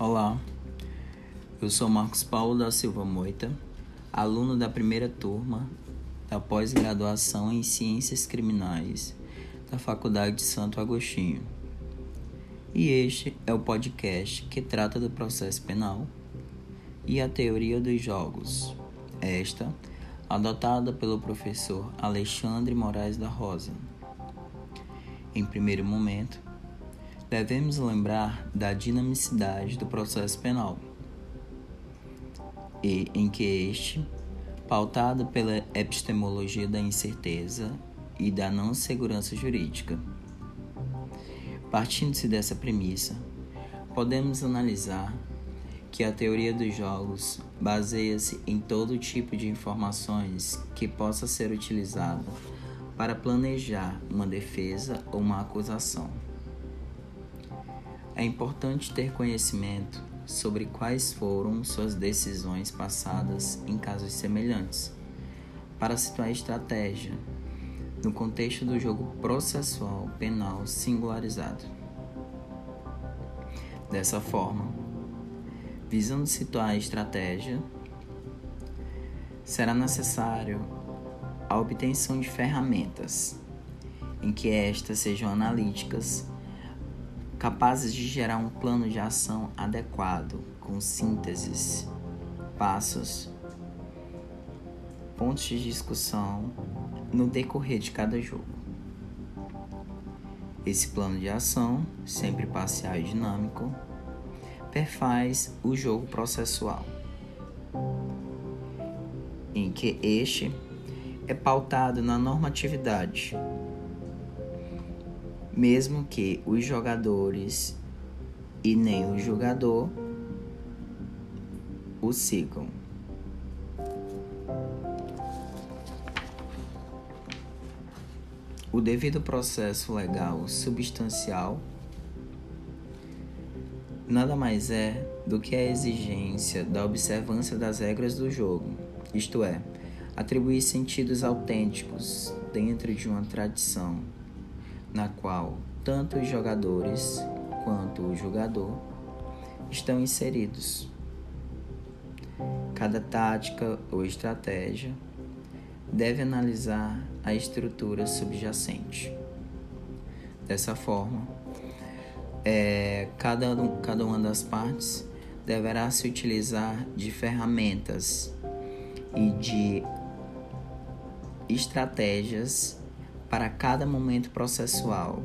Olá, eu sou Marcos Paulo da Silva Moita, aluno da primeira turma da pós-graduação em Ciências Criminais da Faculdade de Santo Agostinho. E este é o podcast que trata do processo penal e a teoria dos jogos, esta adotada pelo professor Alexandre Moraes da Rosa. Em primeiro momento, devemos lembrar da dinamicidade do processo penal e em que este, pautado pela epistemologia da incerteza e da não segurança jurídica. Partindo-se dessa premissa, podemos analisar que a teoria dos jogos baseia-se em todo tipo de informações que possa ser utilizada para planejar uma defesa ou uma acusação. É importante ter conhecimento sobre quais foram suas decisões passadas em casos semelhantes, para situar estratégia no contexto do jogo processual penal singularizado. Dessa forma, visando situar a estratégia, será necessário a obtenção de ferramentas em que estas sejam analíticas capazes de gerar um plano de ação adequado, com sínteses, passos, pontos de discussão no decorrer de cada jogo. Esse plano de ação, sempre parcial e dinâmico, perfaz o jogo processual, em que este é pautado na normatividade mesmo que os jogadores e nem o jogador o sigam. O devido processo legal substancial nada mais é do que a exigência da observância das regras do jogo, isto é, atribuir sentidos autênticos dentro de uma tradição na qual tanto os jogadores quanto o jogador estão inseridos. Cada tática ou estratégia deve analisar a estrutura subjacente. Dessa forma, é, cada, cada uma das partes deverá se utilizar de ferramentas e de estratégias para cada momento processual.